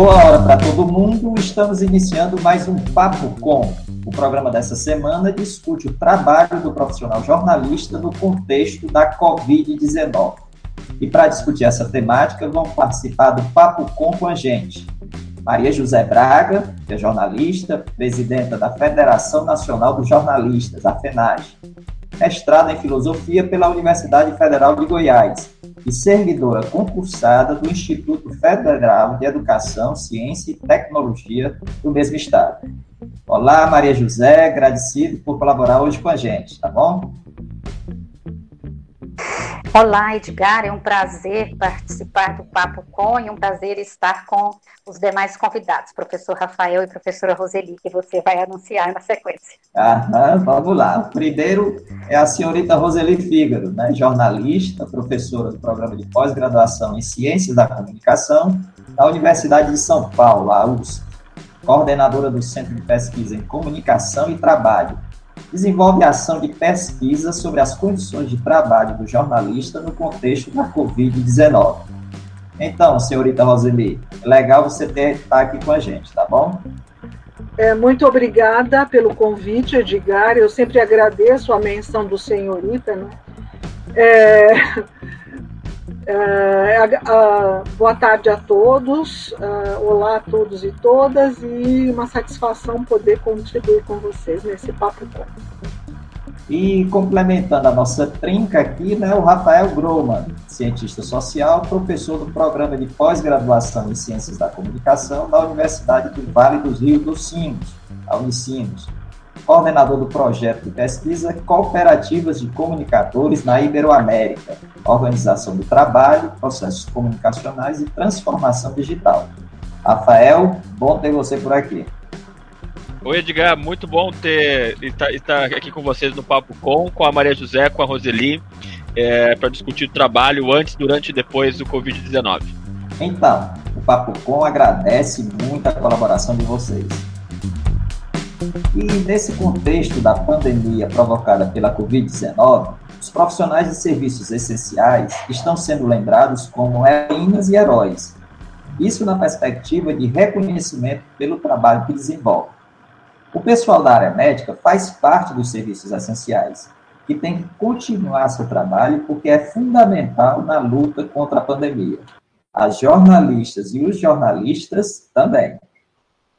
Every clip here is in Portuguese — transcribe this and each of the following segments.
Boa hora para todo mundo. Estamos iniciando mais um Papo Com. O programa dessa semana discute o trabalho do profissional jornalista no contexto da Covid-19. E para discutir essa temática, vão participar do Papo Com com a gente. Maria José Braga, que é jornalista, presidenta da Federação Nacional dos Jornalistas, a FENAGE, mestrada em Filosofia pela Universidade Federal de Goiás e servidora concursada do Instituto Federal de Educação, Ciência e Tecnologia do mesmo estado. Olá, Maria José, agradecido por colaborar hoje com a gente, tá bom? Olá, Edgar, é um prazer participar do Papo Com e um prazer estar com os demais convidados, professor Rafael e professora Roseli, que você vai anunciar na sequência. Ah, vamos lá. O primeiro é a senhorita Roseli Fígaro, né, jornalista, professora do programa de pós-graduação em Ciências da Comunicação da Universidade de São Paulo, a USP, coordenadora do Centro de Pesquisa em Comunicação e Trabalho desenvolve ação de pesquisa sobre as condições de trabalho do jornalista no contexto da Covid-19. Então, senhorita Roseli, é legal você ter, estar tá aqui com a gente, tá bom? É, muito obrigada pelo convite, Edgar. Eu sempre agradeço a menção do senhorita. Né? É, é, boa tarde a todos, olá a todos e todas, e uma satisfação poder contribuir com vocês nesse Papo. E complementando a nossa trinca aqui, né, o Rafael Groman, cientista social, professor do programa de pós-graduação em Ciências da Comunicação da Universidade do Vale dos Rios dos Sinos, a Unicinos, coordenador do projeto de pesquisa Cooperativas de Comunicadores na Iberoamérica, Organização do Trabalho, Processos Comunicacionais e Transformação Digital. Rafael, bom ter você por aqui. Oi, Edgar, muito bom ter estar, estar aqui com vocês no Papo Com, com a Maria José, com a Roseli, é, para discutir o trabalho antes, durante e depois do Covid-19. Então, o Papo Com agradece muito a colaboração de vocês. E nesse contexto da pandemia provocada pela Covid-19, os profissionais de serviços essenciais estão sendo lembrados como heroínas e heróis. Isso na perspectiva de reconhecimento pelo trabalho que desenvolvem. O pessoal da área médica faz parte dos serviços essenciais, que tem que continuar seu trabalho porque é fundamental na luta contra a pandemia. As jornalistas e os jornalistas também.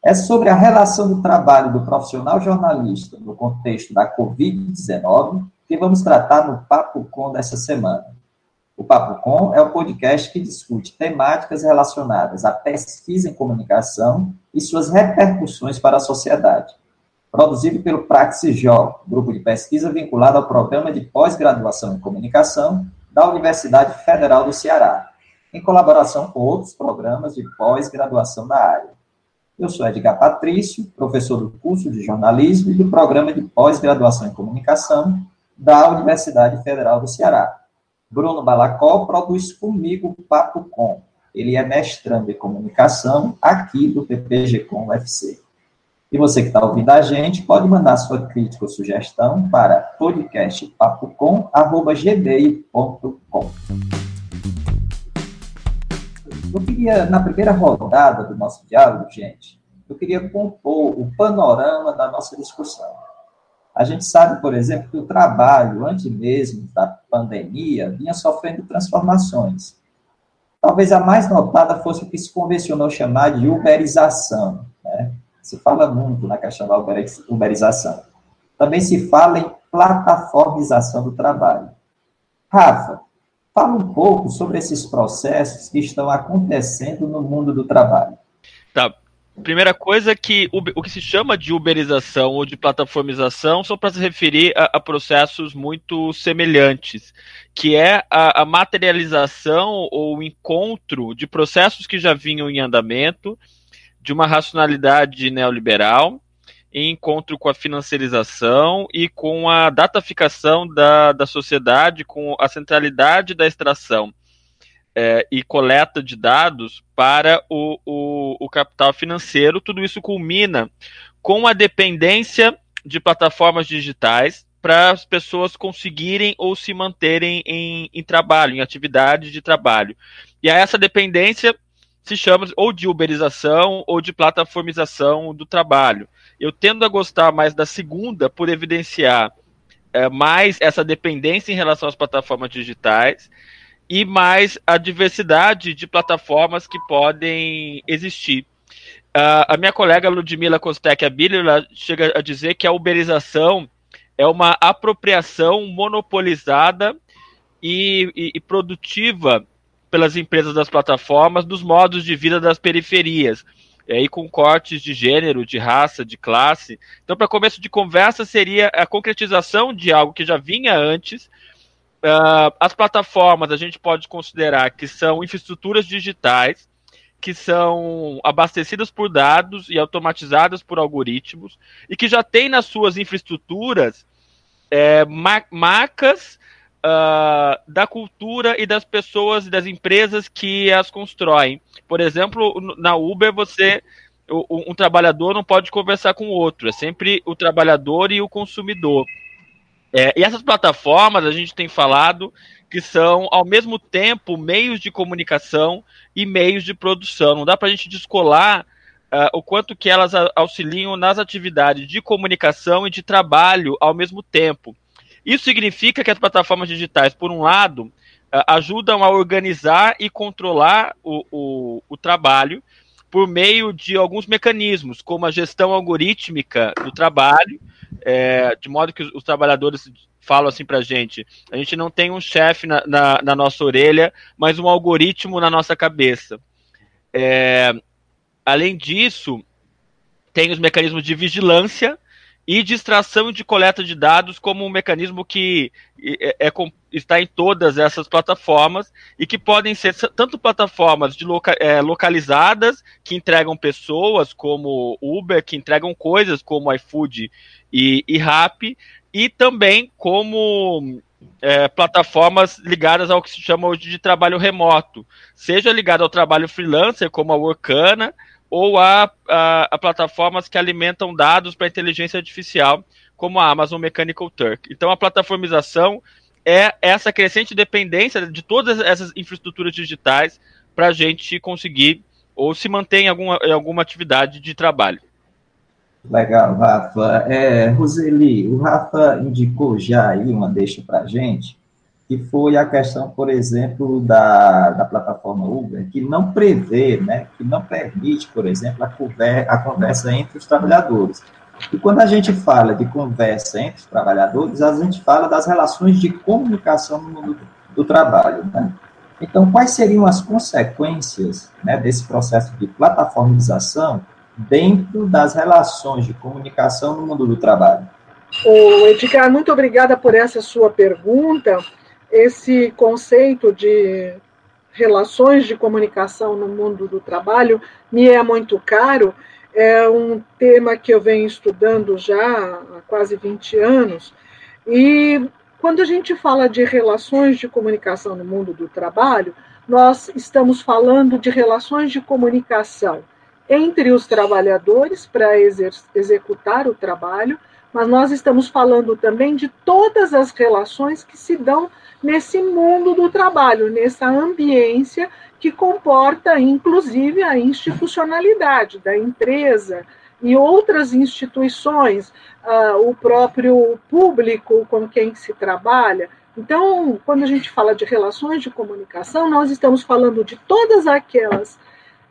É sobre a relação do trabalho do profissional jornalista no contexto da Covid-19 que vamos tratar no Papo Com dessa semana. O Papo Com é o podcast que discute temáticas relacionadas à pesquisa em comunicação e suas repercussões para a sociedade produzido pelo Praxisjó, grupo de pesquisa vinculado ao programa de pós-graduação em comunicação da Universidade Federal do Ceará, em colaboração com outros programas de pós-graduação da área. Eu sou Edgar Patrício, professor do curso de jornalismo e do programa de pós-graduação em comunicação da Universidade Federal do Ceará. Bruno Balacó produz comigo o Papo Com. Ele é mestrando em comunicação aqui do PPG Com UFC. E você que está ouvindo a gente, pode mandar sua crítica ou sugestão para podcastpapocom.gmail.com. Eu queria, na primeira rodada do nosso diálogo, gente, eu queria compor o panorama da nossa discussão. A gente sabe, por exemplo, que o trabalho, antes mesmo da pandemia, vinha sofrendo transformações. Talvez a mais notada fosse o que se convencionou chamar de uberização, né? Se fala muito na questão da uberização. Também se fala em plataformização do trabalho. Rafa, fala um pouco sobre esses processos que estão acontecendo no mundo do trabalho. Tá. Primeira coisa é que o, o que se chama de uberização ou de plataformização são para se referir a, a, processos muito semelhantes, que é a, a materialização ou encontro de processos que já vinham em andamento de uma racionalidade neoliberal em encontro com a financiarização e com a dataficação da, da sociedade, com a centralidade da extração é, e coleta de dados para o, o, o capital financeiro. Tudo isso culmina com a dependência de plataformas digitais para as pessoas conseguirem ou se manterem em, em trabalho, em atividade de trabalho. E a essa dependência se chama ou de uberização ou de plataformização do trabalho. Eu tendo a gostar mais da segunda por evidenciar é, mais essa dependência em relação às plataformas digitais e mais a diversidade de plataformas que podem existir. Uh, a minha colega Ludmila Kostek Abilila chega a dizer que a uberização é uma apropriação monopolizada e, e, e, produtiva pelas empresas das plataformas dos modos de vida das periferias. E aí com cortes de gênero, de raça, de classe. Então, para começo de conversa, seria a concretização de algo que já vinha antes. Uh, as plataformas a gente pode considerar que são infraestruturas digitais que são abastecidas por dados e automatizadas por algoritmos e que já tem nas suas infraestruturas é, marcas uh, da cultura e das pessoas e das empresas que as constroem. Por exemplo, na Uber você um, um trabalhador não pode conversar com o outro, é sempre o trabalhador e o consumidor. É, e essas plataformas a gente tem falado que são ao mesmo tempo meios de comunicação e meios de produção. Não dá para a gente descolar uh, o quanto que elas auxiliam nas atividades de comunicação e de trabalho ao mesmo tempo. Isso significa que as plataformas digitais, por um lado, ajudam a organizar e controlar o, o, o trabalho por meio de alguns mecanismos, como a gestão algorítmica do trabalho, é, de modo que os, os trabalhadores falam assim para gente: a gente não tem um chefe na, na, na, nossa orelha, mas um algoritmo na nossa cabeça. É, além disso, tem os mecanismos de vigilância e e de coleta de dados como um mecanismo que é, é, está em todas essas plataformas e que podem ser tanto plataformas de loca, é, localizadas que entregam pessoas como Uber, que entregam coisas como iFood e, e e também como é, plataformas ligadas ao que se chama hoje de trabalho remoto, seja ligado ao trabalho freelancer, como a Workana, ou a, a, a plataformas que alimentam dados para inteligência artificial, como a Amazon Mechanical Turk. Então, a plataformização é essa crescente dependência de todas essas infraestruturas digitais para a gente conseguir ou se manter em alguma, em alguma atividade de trabalho. Legal, Rafa. É, Roseli, o Rafa indicou já aí uma deixa para a gente, que foi a questão, por exemplo, da, da plataforma Uber, que não prevê, né, que não permite, por exemplo, a, conver, a conversa entre os trabalhadores. E quando a gente fala de conversa entre os trabalhadores, a gente fala das relações de comunicação no mundo do trabalho. Né? Então, quais seriam as consequências né, desse processo de plataformização dentro das relações de comunicação no mundo do trabalho? O Edgar, muito obrigada por essa sua pergunta. Esse conceito de relações de comunicação no mundo do trabalho me é muito caro. É um tema que eu venho estudando já há quase 20 anos. E quando a gente fala de relações de comunicação no mundo do trabalho, nós estamos falando de relações de comunicação entre os trabalhadores para executar o trabalho, mas nós estamos falando também de todas as relações que se dão nesse mundo do trabalho, nessa ambiência que comporta, inclusive, a institucionalidade da empresa e outras instituições, uh, o próprio público com quem se trabalha. Então, quando a gente fala de relações de comunicação, nós estamos falando de todas aquelas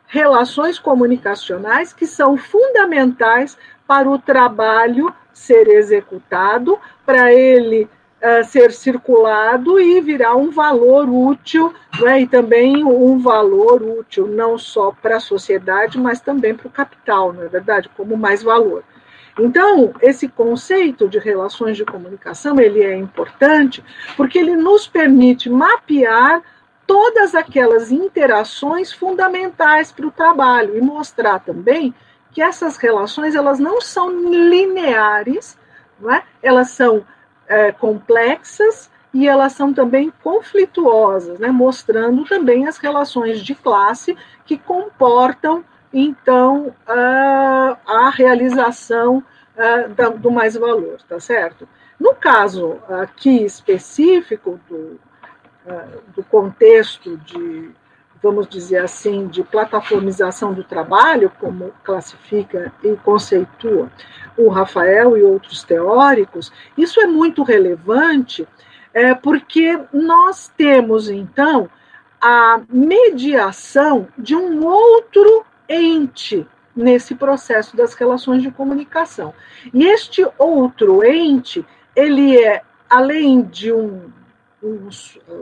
relações comunicacionais que são fundamentais para o trabalho ser executado, para ele uh, ser circulado e virar um valor útil, né, e também um valor útil não só para a sociedade, mas também para o capital, não é verdade? Como mais valor. Então, esse conceito de relações de comunicação, ele é importante porque ele nos permite mapear todas aquelas interações fundamentais para o trabalho e mostrar também que essas relações elas não são lineares, não é? elas são é, complexas e elas são também conflituosas, né? mostrando também as relações de classe que comportam então a, a realização a, da, do mais valor, tá certo? No caso aqui específico do, do contexto de, vamos dizer assim, de plataformização do trabalho, como classifica e conceitua o Rafael e outros teóricos, isso é muito relevante, é, porque nós temos, então, a mediação de um outro ente nesse processo das relações de comunicação. E este outro ente, ele é, além de um,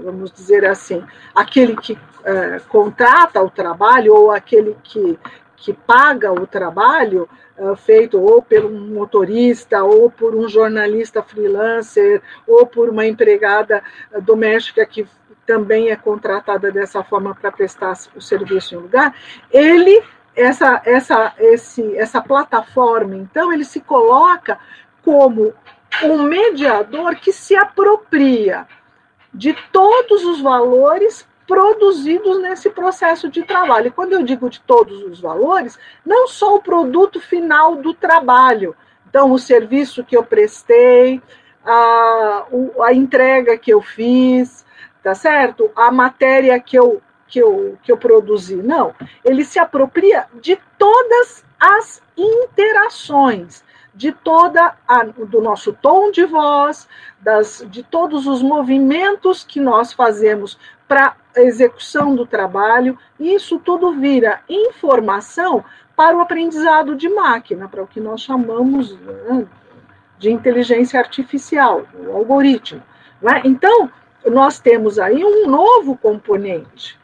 vamos dizer assim, aquele que é, contrata o trabalho ou aquele que, que paga o trabalho, é, feito ou por um motorista, ou por um jornalista freelancer, ou por uma empregada doméstica que também é contratada dessa forma para prestar o serviço em lugar, ele essa, essa, esse, essa plataforma, então, ele se coloca como um mediador que se apropria de todos os valores produzidos nesse processo de trabalho. E quando eu digo de todos os valores, não só o produto final do trabalho, então o serviço que eu prestei, a, a entrega que eu fiz, tá certo? A matéria que eu, que eu, que eu produzi. Não, ele se apropria de todas as interações, de toda a, do nosso tom de voz, das, de todos os movimentos que nós fazemos para a execução do trabalho, isso tudo vira informação para o aprendizado de máquina, para o que nós chamamos né, de inteligência artificial, o algoritmo. Né? Então, nós temos aí um novo componente.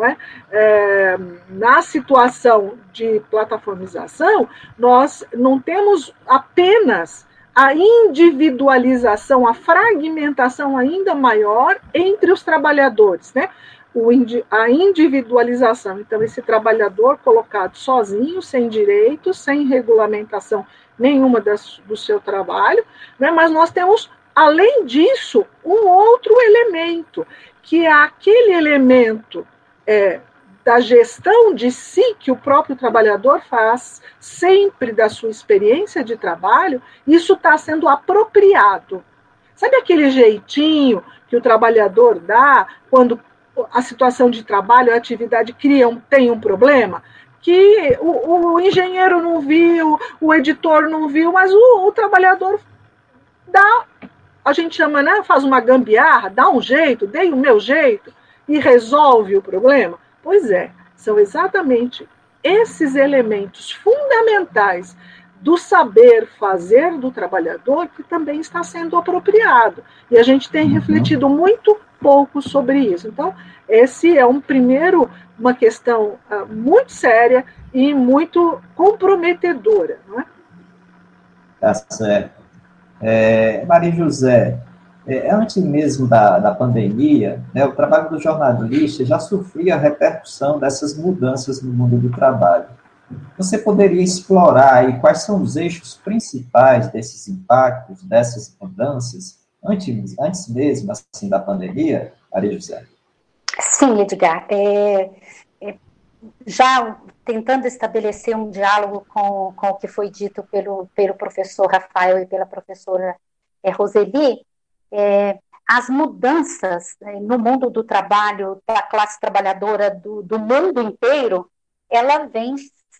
É? É, na situação de plataformização, nós não temos apenas a individualização, a fragmentação ainda maior entre os trabalhadores, né? O, a individualização. Então, esse trabalhador colocado sozinho, sem direitos, sem regulamentação nenhuma das, do seu trabalho, né? mas nós temos Além disso, um outro elemento, que é aquele elemento é, da gestão de si que o próprio trabalhador faz, sempre da sua experiência de trabalho, isso está sendo apropriado. Sabe aquele jeitinho que o trabalhador dá quando a situação de trabalho, a atividade cria um, tem um problema? Que o, o engenheiro não viu, o editor não viu, mas o, o trabalhador dá a gente chama, né? Faz uma gambiarra, dá um jeito, dei o meu jeito e resolve o problema. Pois é, são exatamente esses elementos fundamentais do saber fazer do trabalhador que também está sendo apropriado. E a gente tem uhum. refletido muito pouco sobre isso. Então, esse é um primeiro, uma questão uh, muito séria e muito comprometedora, não é? Tá certo. É, Maria José, é, antes mesmo da, da pandemia, né, o trabalho do jornalista já sofria a repercussão dessas mudanças no mundo do trabalho. Você poderia explorar aí quais são os eixos principais desses impactos, dessas mudanças, antes, antes mesmo assim, da pandemia, Maria José? Sim, Edgar. É, é, já tentando estabelecer um diálogo com, com o que foi dito pelo, pelo professor Rafael e pela professora é, Roseli, é, as mudanças é, no mundo do trabalho, da classe trabalhadora do, do mundo inteiro, ela vem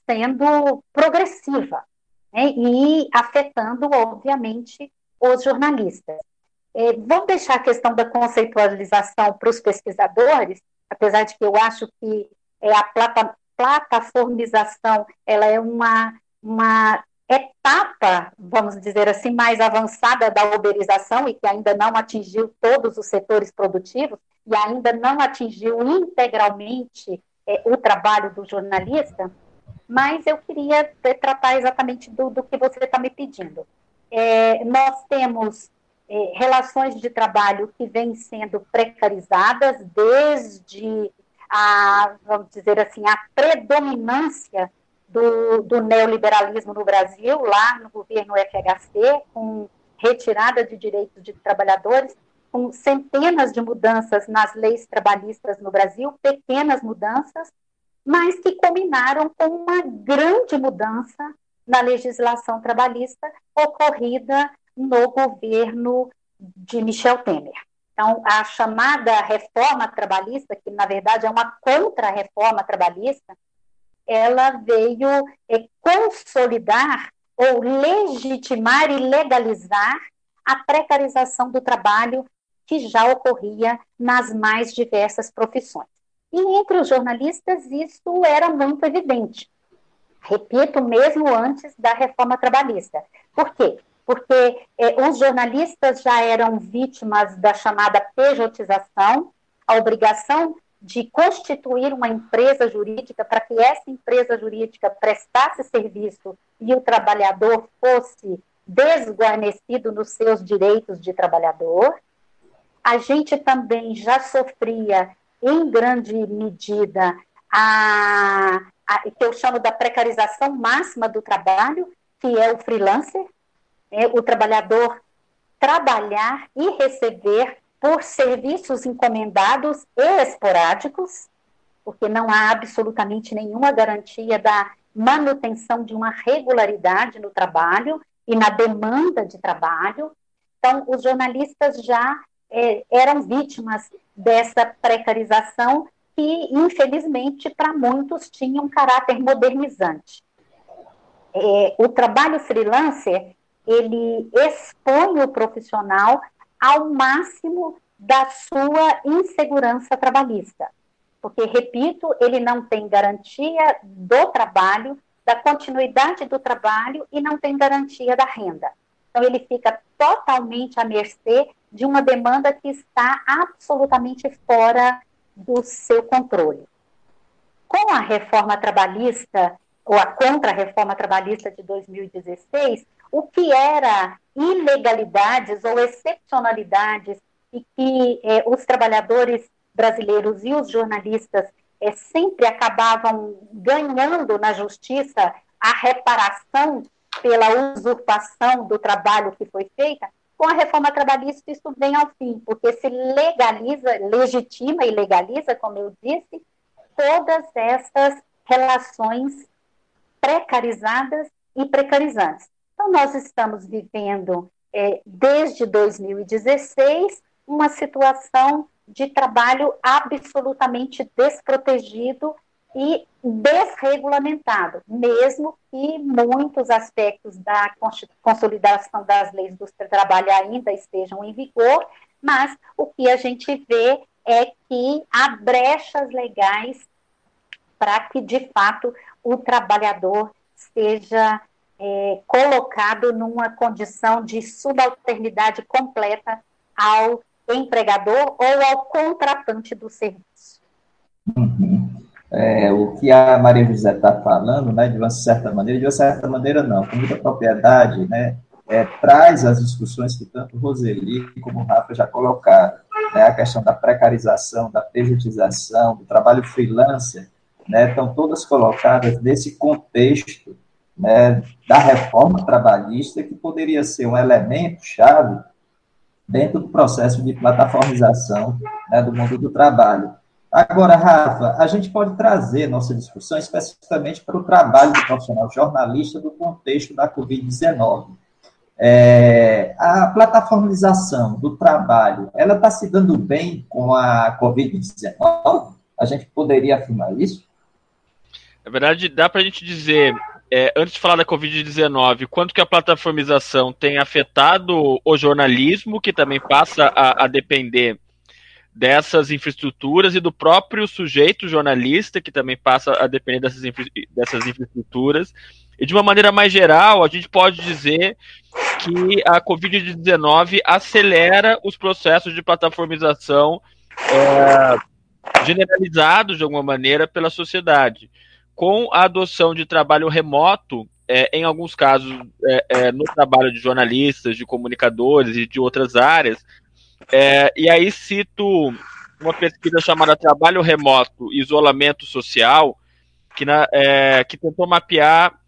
sendo progressiva né, e afetando, obviamente, os jornalistas. É, vamos deixar a questão da conceitualização para os pesquisadores, apesar de que eu acho que é, a plata, plataformização ela é uma, uma etapa, vamos dizer assim, mais avançada da uberização e que ainda não atingiu todos os setores produtivos e ainda não atingiu integralmente é, o trabalho do jornalista, mas eu queria tratar exatamente do, do que você está me pedindo. É, nós temos é, relações de trabalho que vêm sendo precarizadas desde a, vamos dizer assim, a predominância do, do neoliberalismo no Brasil, lá no governo FHC, com retirada de direitos de trabalhadores, com centenas de mudanças nas leis trabalhistas no Brasil, pequenas mudanças, mas que culminaram com uma grande mudança na legislação trabalhista ocorrida no governo de Michel Temer. Então, a chamada reforma trabalhista, que na verdade é uma contra-reforma trabalhista, ela veio é, consolidar ou legitimar e legalizar a precarização do trabalho que já ocorria nas mais diversas profissões. E entre os jornalistas isso era muito evidente. Repito, mesmo antes da reforma trabalhista. Por quê? Porque eh, os jornalistas já eram vítimas da chamada pejotização, a obrigação de constituir uma empresa jurídica para que essa empresa jurídica prestasse serviço e o trabalhador fosse desguarnecido nos seus direitos de trabalhador. A gente também já sofria, em grande medida, a, a, que eu chamo da precarização máxima do trabalho, que é o freelancer, é, o trabalhador trabalhar e receber por serviços encomendados e esporádicos, porque não há absolutamente nenhuma garantia da manutenção de uma regularidade no trabalho e na demanda de trabalho. Então, os jornalistas já é, eram vítimas dessa precarização que, infelizmente, para muitos tinha um caráter modernizante. É, o trabalho freelancer, ele expõe o profissional ao máximo da sua insegurança trabalhista. Porque, repito, ele não tem garantia do trabalho, da continuidade do trabalho e não tem garantia da renda. Então, ele fica totalmente à mercê de uma demanda que está absolutamente fora do seu controle. Com a reforma trabalhista, ou a contra-reforma trabalhista de 2016, o que era ilegalidades ou excepcionalidades e que eh, os trabalhadores brasileiros e os jornalistas eh, sempre acabavam ganhando na justiça a reparação pela usurpação do trabalho que foi feita, com a reforma trabalhista isso vem ao fim, porque se legaliza, legitima e legaliza, como eu disse, todas essas relações precarizadas e precarizantes. Então, nós estamos vivendo, é, desde 2016, uma situação de trabalho absolutamente desprotegido e desregulamentado, mesmo que muitos aspectos da consolidação das leis do trabalho ainda estejam em vigor, mas o que a gente vê é que há brechas legais para que, de fato, o trabalhador seja é, colocado numa condição de subalternidade completa ao empregador ou ao contratante do serviço. Uhum. É, o que a Maria José está falando, né, de uma certa maneira, de uma certa maneira não, com muita propriedade, né, é, traz as discussões que tanto Roseli como o Rafa já colocaram, né, a questão da precarização, da pejotização, do trabalho freelancer, né, estão todas colocadas nesse contexto né, da reforma trabalhista, que poderia ser um elemento chave dentro do processo de plataformização né, do mundo do trabalho. Agora, Rafa, a gente pode trazer nossa discussão especificamente para o trabalho do profissional jornalista do contexto da Covid-19. É, a plataformização do trabalho, ela está se dando bem com a Covid-19? A gente poderia afirmar isso? Na verdade, dá para a gente dizer, é, antes de falar da Covid-19, quanto que a plataformização tem afetado o jornalismo, que também passa a, a depender dessas infraestruturas e do próprio sujeito jornalista, que também passa a depender dessas, infra dessas infraestruturas. E de uma maneira mais geral, a gente pode dizer que a Covid-19 acelera os processos de plataformização é, generalizados, de alguma maneira, pela sociedade com a adoção de trabalho remoto, é, em alguns casos, é, é, no trabalho de jornalistas, de comunicadores e de outras áreas. É, e aí cito uma pesquisa chamada Trabalho Remoto Isolamento Social, que, na, é, que tentou mapear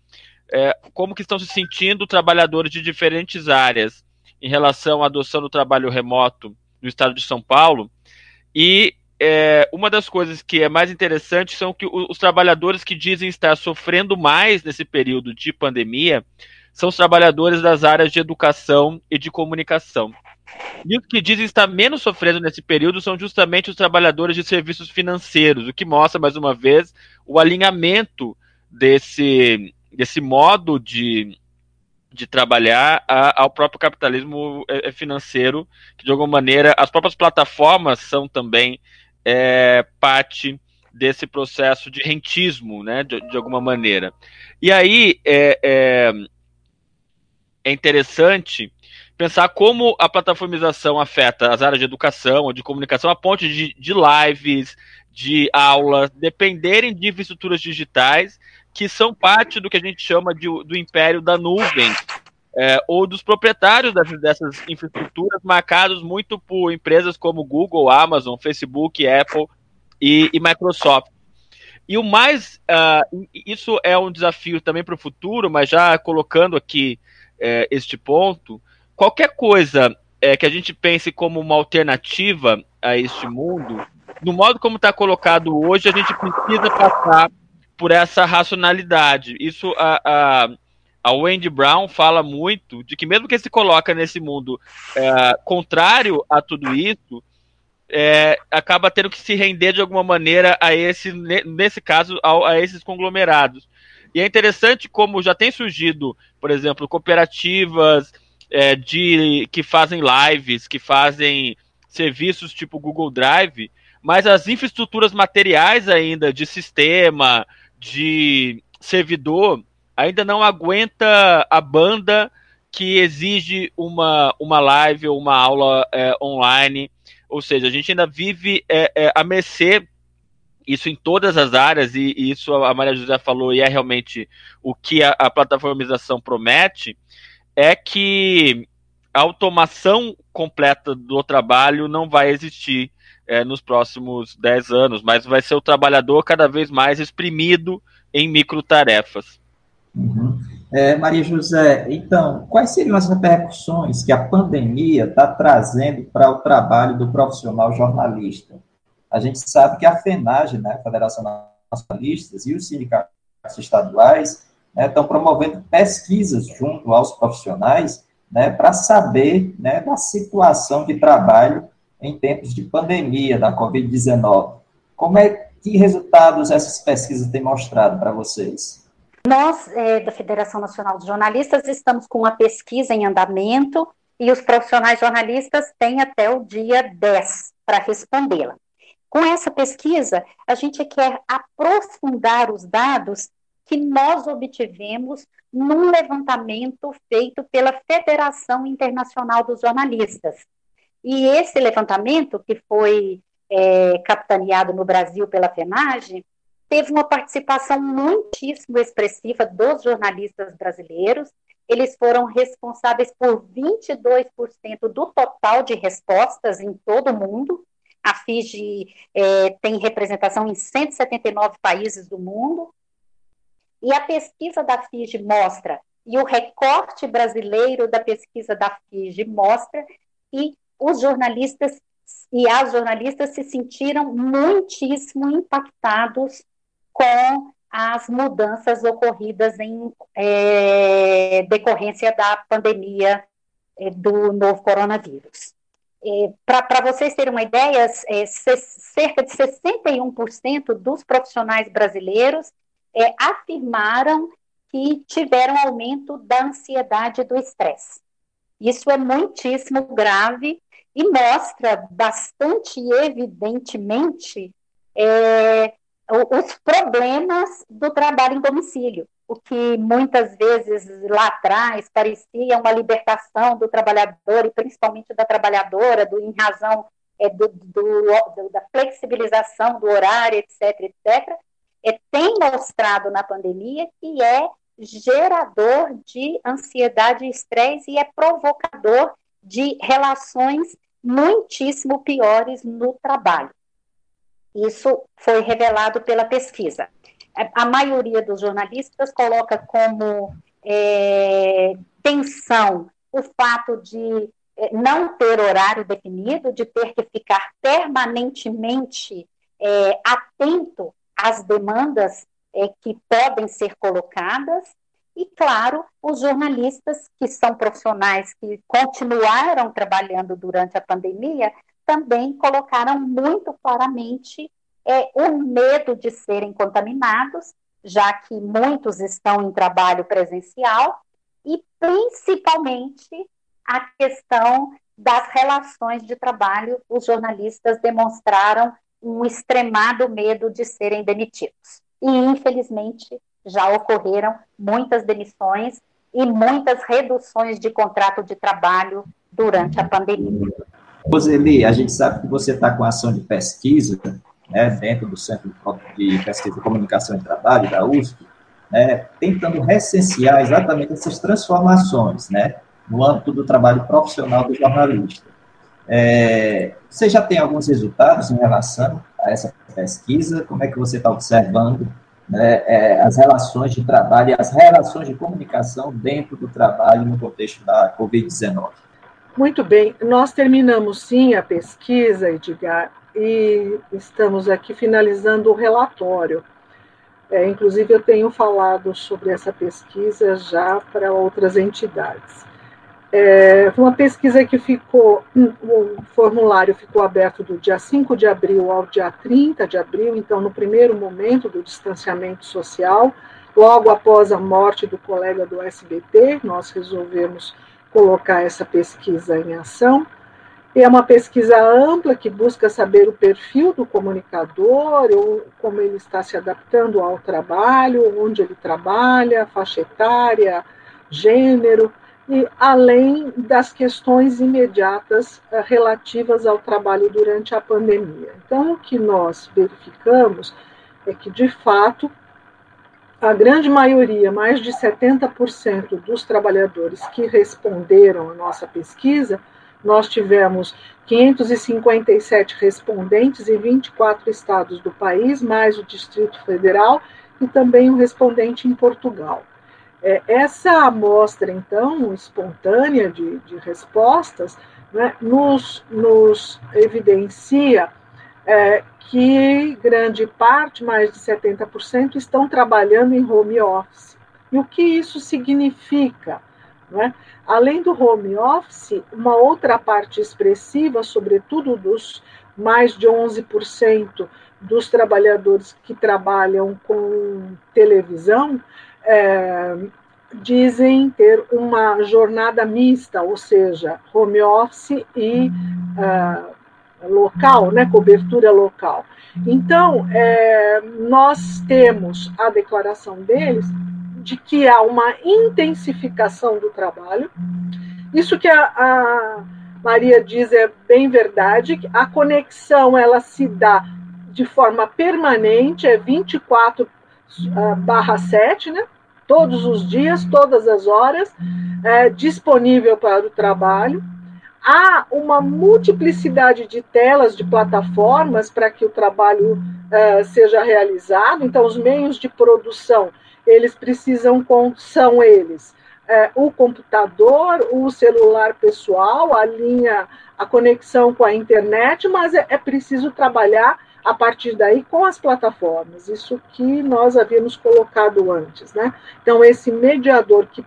como que estão se sentindo trabalhadores de diferentes áreas em relação à adoção do trabalho remoto no estado de São Paulo. E é, uma das coisas que é mais interessante são que os trabalhadores que dizem estar sofrendo mais nesse período de pandemia são os trabalhadores das áreas de educação e de comunicação. E os que dizem estar menos sofrendo nesse período são justamente os trabalhadores de serviços financeiros, o que mostra, mais uma vez, o alinhamento desse, desse modo de, de trabalhar a, ao próprio capitalismo é, é, financeiro, que de alguma maneira as próprias plataformas são também é, parte desse processo de rentismo, né, de, de alguma maneira. E aí é, é, é interessante pensar como a plataformização afeta as áreas de educação ou de comunicação a ponto de, de lives, de aulas, dependerem de infraestruturas digitais que são parte do que a gente chama de, do império da nuvem, é, ou dos proprietários dessas, infraestruturas, marcados muito por empresas como Google, Amazon, Facebook, Apple e, e Microsoft. E o mais, uh, isso é um desafio também para o futuro, mas já colocando aqui é, este ponto, qualquer coisa é, que a gente pense como uma alternativa a este mundo, no modo como está colocado hoje, a gente precisa passar por essa racionalidade. Isso a, a, a Wendy Brown fala muito de que mesmo que se coloca nesse mundo é, contrário a tudo isso, é, acaba tendo que se render de alguma maneira a esse, nesse caso, a, a esses conglomerados. E é interessante como já tem surgido, por exemplo, cooperativas é, de que fazem lives, que fazem serviços tipo Google Drive, mas as infraestruturas materiais ainda de sistema, de servidor, ainda não aguenta a banda que exige uma, uma live ou uma aula é, online. Ou seja, a gente ainda vive é, é, a mercê, isso em todas as áreas, e, e, isso a Maria José falou, e é realmente o que a, a plataformização promete, é que a automação completa do trabalho não vai existir é, nos próximos 10 anos, mas vai ser o trabalhador cada vez mais exprimido em microtarefas. Uhum. É, Maria José, então, quais seriam as repercussões que a pandemia está trazendo para o trabalho do profissional jornalista? A gente sabe que a FENAGE, né, Federação Nacionalistas, e os sindicatos estaduais né, estão promovendo pesquisas junto aos profissionais né, para saber né, da situação de trabalho em tempos de pandemia da Covid-19. Como é que resultados essas pesquisas têm mostrado para vocês? Nós, é, da Federação Nacional de Jornalistas, estamos com uma pesquisa em andamento e os profissionais jornalistas têm até o dia 10 para respondê-la. Com essa pesquisa, a gente quer aprofundar os dados que nós obtivemos num levantamento feito pela Federação Internacional dos Jornalistas. E esse levantamento, que foi é, capitaneado no Brasil pela FENAGE, teve uma participação muitíssimo expressiva dos jornalistas brasileiros. Eles foram responsáveis por 22% do total de respostas em todo o mundo. A FIGE é, tem representação em 179 países do mundo. E a pesquisa da FIGE mostra, e o recorte brasileiro da pesquisa da FIGE mostra que os jornalistas e as jornalistas se sentiram muitíssimo impactados com as mudanças ocorridas em é, decorrência da pandemia é, do novo coronavírus. É, Para vocês terem uma ideia, é, cerca de 61% dos profissionais brasileiros é, afirmaram que tiveram aumento da ansiedade e do estresse. Isso é muitíssimo grave e mostra bastante evidentemente é, os problemas do trabalho em domicílio, o que muitas vezes lá atrás parecia uma libertação do trabalhador e principalmente da trabalhadora, do, em razão é, do, do, da flexibilização do horário, etc., etc., é, tem mostrado na pandemia que é gerador de ansiedade e estresse e é provocador de relações muitíssimo piores no trabalho. Isso foi revelado pela pesquisa. A maioria dos jornalistas coloca como é, tensão o fato de é, não ter horário definido, de ter que ficar permanentemente é, atento às demandas é, que podem ser colocadas e, claro, os jornalistas, que são profissionais que continuaram trabalhando durante a pandemia, também colocaram muito claramente é, o medo de serem contaminados, já que muitos estão em trabalho presencial, e principalmente a questão das relações de trabalho. Os jornalistas demonstraram um extremado medo de serem demitidos. E, infelizmente, já ocorreram muitas demissões e muitas reduções de contrato de trabalho durante a pandemia. Roseli, a gente sabe que você está com ação de pesquisa né, dentro do Centro de Pesquisa de Comunicação e Trabalho, da USP, né, tentando recensear exatamente essas transformações né, no âmbito do trabalho profissional do jornalista. É, você já tem alguns resultados em relação a essa pesquisa? Como é que você está observando né, é, as relações de trabalho e as relações de comunicação dentro do trabalho no contexto da Covid-19. Muito bem, nós terminamos sim a pesquisa, Edgar, e estamos aqui finalizando o relatório. É, inclusive, eu tenho falado sobre essa pesquisa já para outras entidades. É, uma pesquisa que ficou, o formulário ficou aberto do dia 5 de abril ao dia 30 de abril, então no primeiro momento do distanciamento social, logo após a morte do colega do SBT, nós resolvemos colocar essa pesquisa em ação. É uma pesquisa ampla que busca saber o perfil do comunicador, ou como ele está se adaptando ao trabalho, onde ele trabalha, faixa etária, gênero, e além das questões imediatas eh, relativas ao trabalho durante a pandemia. Então, o que nós verificamos é que, de fato, a grande maioria, mais de 70% dos trabalhadores que responderam à nossa pesquisa, nós tivemos 557 respondentes em 24 estados do país, mais o Distrito Federal e também um respondente em Portugal. É, essa amostra, então, espontânea de, de respostas, né, nos, nos, evidencia é, que grande parte, mais de 70%, estão trabalhando em home office. E o que isso significa? Né? Além do home office, uma outra parte expressiva, sobretudo dos mais de 11% dos trabalhadores que trabalham com televisão, é, dizem ter uma jornada mista, ou seja, home office e uh, local, né, cobertura local. Então, é, nós temos a declaração deles de que há uma intensificação do trabalho. Isso que a, a Maria diz é bem verdade, a conexão ela se dá de forma permanente, é 24 uh, barra 7, né? todos os dias, todas as horas, é, disponível para o trabalho. Há uma multiplicidade de telas, de plataformas para que o trabalho é, seja realizado. Então, os meios de produção, eles precisam, são eles, é, o computador, o celular pessoal, a linha, a conexão com a internet, mas é, é preciso trabalhar a partir daí com as plataformas, isso que nós havíamos colocado antes. Né? Então, esse mediador que,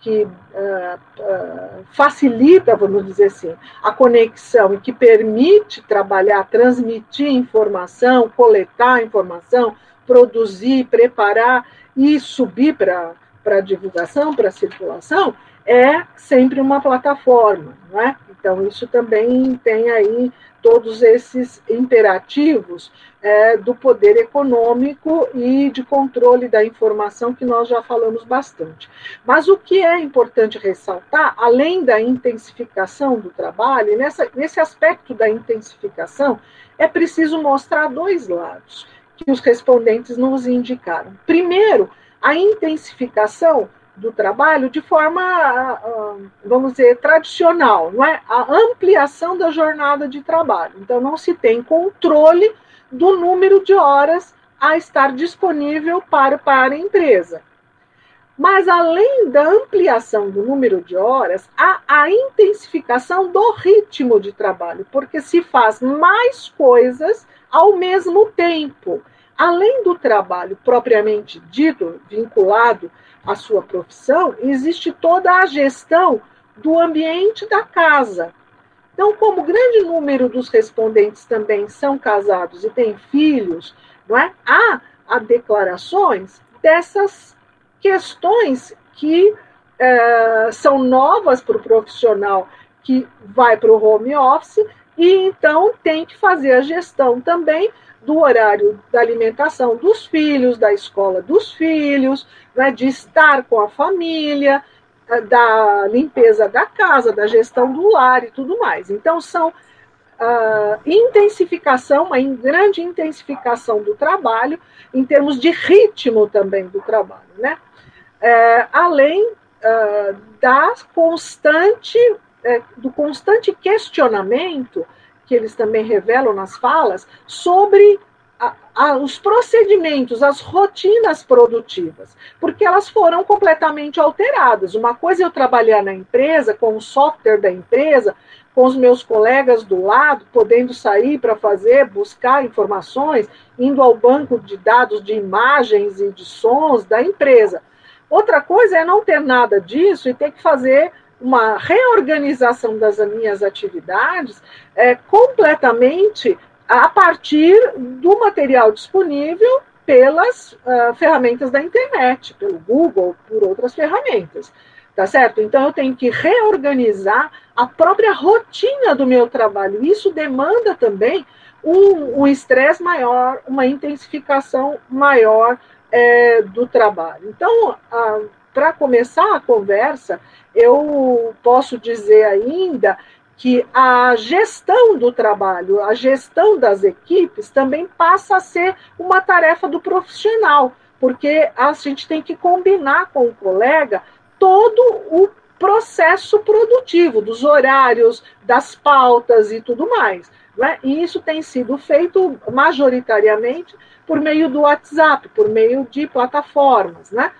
que uh, uh, facilita, vamos dizer assim, a conexão e que permite trabalhar, transmitir informação, coletar informação, produzir, preparar e subir para a divulgação, para a circulação, é sempre uma plataforma, é? Então, isso também tem aí todos esses imperativos é, do poder econômico e de controle da informação, que nós já falamos bastante. Mas o que é importante ressaltar, além da intensificação do trabalho, nessa, nesse aspecto da intensificação, é preciso mostrar dois lados que os respondentes nos indicaram. Primeiro, a intensificação do trabalho de forma, ah, ah, vamos dizer, tradicional, não é? A ampliação da jornada de trabalho. Então, não se tem controle do número de horas a estar disponível para, para a empresa. Mas, além da ampliação do número de horas, há a intensificação do ritmo de trabalho, porque se faz mais coisas ao mesmo tempo. além do trabalho propriamente dito, vinculado à sua profissão, existe toda a gestão do ambiente da casa. Então, como grande número dos respondentes também são casados e têm filhos, não é? há, há declarações dessas questões que é, são novas para o profissional que vai para o home office e então tem que fazer a gestão também do horário da alimentação dos filhos, da escola dos filhos, né, de estar com a família, da limpeza da casa, da gestão do lar e tudo mais. Então, são uh, intensificação, uma grande intensificação do trabalho, em termos de ritmo também do trabalho, né? É, além uh, da constante, é, do constante questionamento que eles também revelam nas falas sobre a, a, os procedimentos, as rotinas produtivas, porque elas foram completamente alteradas. Uma coisa é eu trabalhar na empresa, com o software da empresa, com os meus colegas do lado, podendo sair para fazer, buscar informações, indo ao banco de dados de imagens e de sons da empresa. Outra coisa é não ter nada disso e ter que fazer uma reorganização das minhas atividades é, completamente a partir do material disponível pelas uh, ferramentas da internet, pelo Google, por outras ferramentas. Tá certo? Então eu tenho que reorganizar a própria rotina do meu trabalho. Isso demanda também um estresse um maior, uma intensificação maior é, do trabalho. Então, uh, para começar a conversa, eu posso dizer ainda que a gestão do trabalho, a gestão das equipes também passa a ser uma tarefa do profissional, porque a gente tem que combinar com o colega todo o processo produtivo, dos horários, das pautas e tudo mais. Né? E isso tem sido feito majoritariamente por meio do WhatsApp, por meio de plataformas. Né?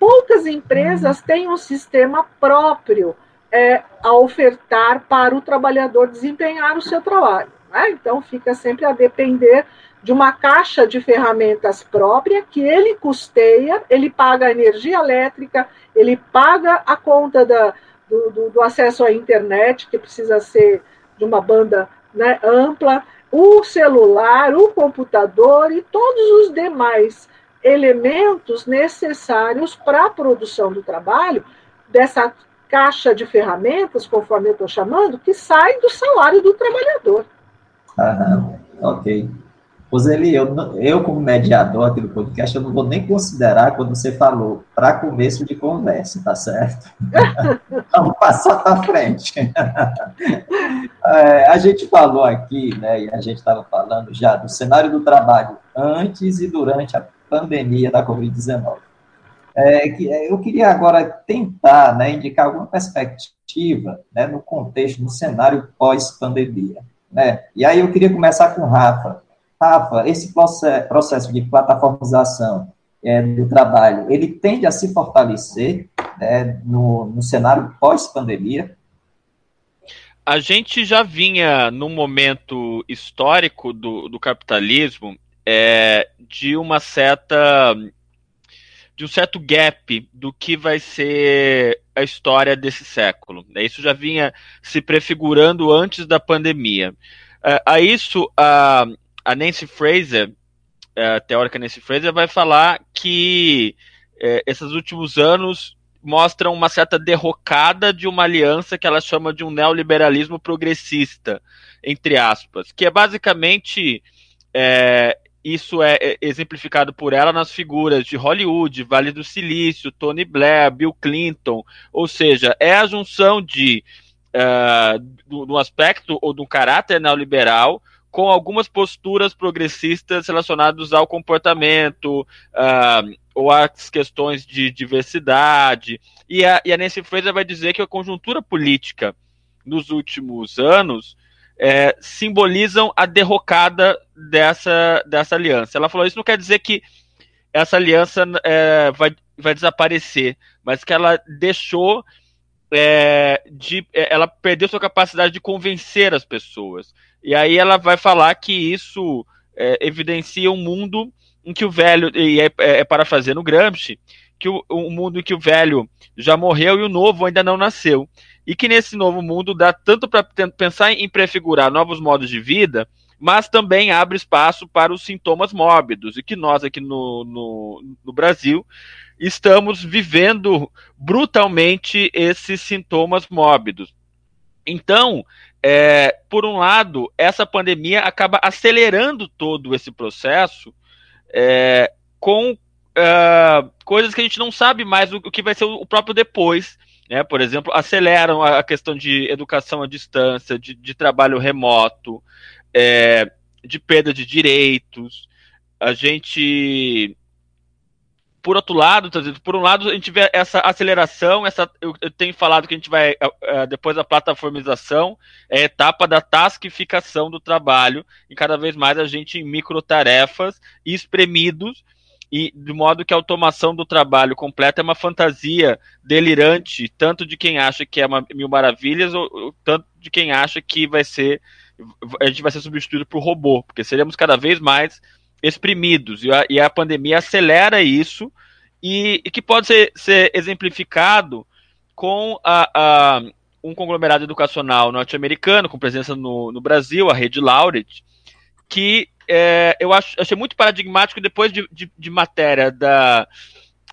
Poucas empresas uhum. têm um sistema próprio é, a ofertar para o trabalhador desempenhar o seu trabalho. Né? Então, fica sempre a depender de uma caixa de ferramentas própria que ele custeia, ele paga a energia elétrica, ele paga a conta da, do, do, do, acesso à internet, que precisa ser de uma banda né, ampla, o celular, o computador e todos os demais elementos necessários para a produção do trabalho, dessa caixa de ferramentas, conforme eu estou chamando, que sai do salário do trabalhador. Aham, ok. Roseli, eu, eu como mediador aqui do podcast, eu não vou nem considerar quando você falou para começo de conversa, tá certo? Vamos passar para frente. é, a gente falou aqui, né, e a gente estava falando já do cenário do trabalho antes e durante a pandemia da Covid-19. É, é, eu queria agora tentar né, indicar alguma perspectiva né, no contexto, no cenário pós-pandemia. Né? E aí eu queria começar com Rafa. Rafa, esse processo de plataformização é, do trabalho, ele tende a se fortalecer né, no, no cenário pós-pandemia? A gente já vinha num momento histórico do, do capitalismo é, de uma certa de um certo gap do que vai ser a história desse século. Né? Isso já vinha se prefigurando antes da pandemia. Uh, a isso, a, Nancy Fraser, a teórica Nancy Fraser, vai falar que uh, esses últimos anos mostram uma certa derrocada de uma aliança que ela chama de um neoliberalismo progressista, entre aspas, que é basicamente é, isso é, é exemplificado por ela nas figuras de Hollywood, Vale do Silício, Tony Blair, Bill Clinton, ou seja, é a junção de uh, do, do aspecto ou do caráter neoliberal com algumas posturas progressistas relacionadas ao comportamento uh, ou às questões de diversidade. E a, e a Nancy Fraser vai dizer que a conjuntura política nos últimos anos é, simbolizam a derrocada dessa, dessa aliança. Ela falou isso não quer dizer que essa aliança é, vai, vai desaparecer, mas que ela deixou é, de. É, ela perdeu sua capacidade de convencer as pessoas. E aí ela vai falar que isso é, evidencia um mundo em que o velho, e é, é, é parafraseando Gramsci, que o, um mundo em que o velho já morreu e o novo ainda não nasceu. E que nesse novo mundo dá tanto para pensar em prefigurar novos modos de vida, mas também abre espaço para os sintomas mórbidos, e que nós aqui no, no, no Brasil estamos vivendo brutalmente esses sintomas mórbidos. Então, é, por um lado, essa pandemia acaba acelerando todo esse processo é, com uh, coisas que a gente não sabe mais o, o que vai ser o, o próprio depois. Né? Por exemplo, aceleram a, questão de educação à distância, de, de trabalho remoto, é, de perda de direitos. A gente por outro lado, por um lado, a gente vê essa aceleração, essa, eu, eu tenho falado que a gente vai, depois da plataformização, é a etapa da tasquificação do trabalho, e cada vez mais a gente em microtarefas e espremidos, e de modo que a automação do trabalho completa é uma fantasia delirante, tanto de quem acha que é uma mil maravilhas, ou, ou tanto de quem acha que vai ser, a gente vai ser substituído por robô, porque seremos cada vez mais exprimidos, e a, e a pandemia acelera isso, e, e que pode ser, ser exemplificado com a, a, um conglomerado educacional norte-americano, com presença no, no, Brasil, a Rede Laureate, que é, eu acho, achei muito paradigmático depois de, de, de, matéria da,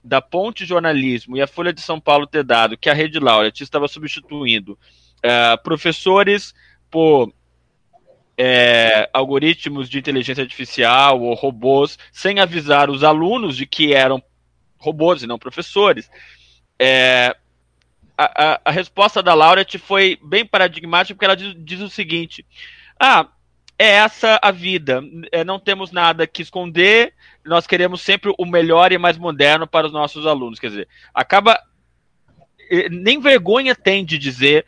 da Ponte Jornalismo e a Folha de São Paulo ter dado que a Rede Laureate estava substituindo é, professores por é, algoritmos de inteligência artificial ou robôs sem avisar os alunos de que eram robôs e não professores. É, a, a, a, resposta da Laureate foi bem paradigmática porque ela diz, diz o seguinte: ah, é essa a vida, é, não temos nada que esconder, nós queremos sempre o melhor e mais moderno para os nossos alunos. Quer dizer, acaba. Nem vergonha tem de dizer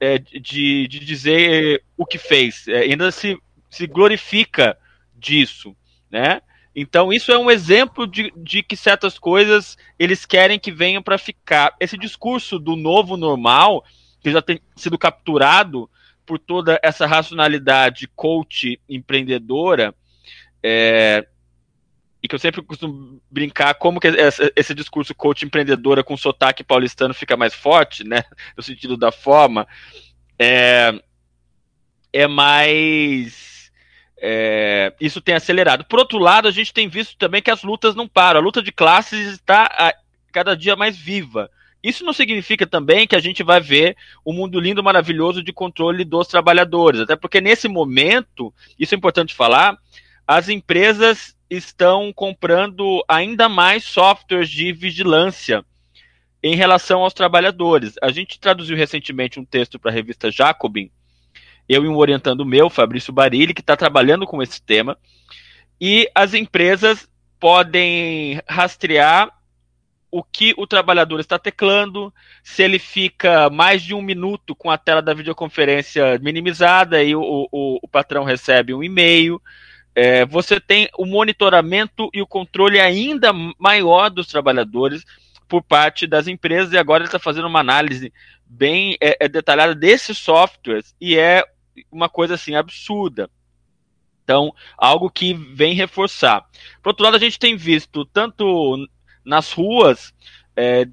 é, de, de dizer o que fez, é, ainda se, se glorifica disso, né? Então, isso é um exemplo de, de que certas coisas eles querem que venham para ficar. Esse discurso do novo normal, que já tem sido capturado por toda essa racionalidade coach empreendedora, é, e que eu sempre costumo brincar como que esse, esse, discurso coach empreendedora com sotaque paulistano fica mais forte, né? No sentido da forma, é, é mais. É, isso tem acelerado. Por outro lado, a gente tem visto também que as lutas não param. A luta de classes está a, cada dia mais viva. Isso não significa também que a gente vai ver o um mundo lindo, maravilhoso de controle dos trabalhadores. Até porque nesse momento, isso é importante falar, as empresas estão comprando ainda mais softwares de vigilância em relação aos trabalhadores. A gente traduziu recentemente um texto para a revista Jacobin, eu e um orientando meu, Fabrício Barilli, que está trabalhando com esse tema, e as empresas podem rastrear o que o trabalhador está teclando, se ele fica mais de um minuto com a tela da videoconferência minimizada e o, o, o patrão recebe um e-mail, é, você tem o monitoramento e o controle ainda maior dos trabalhadores por parte das empresas, e agora ele está fazendo uma análise bem é, é, detalhada desses softwares, e é uma coisa assim absurda. Então, algo que vem reforçar. Por outro lado, a gente tem visto tanto nas ruas é,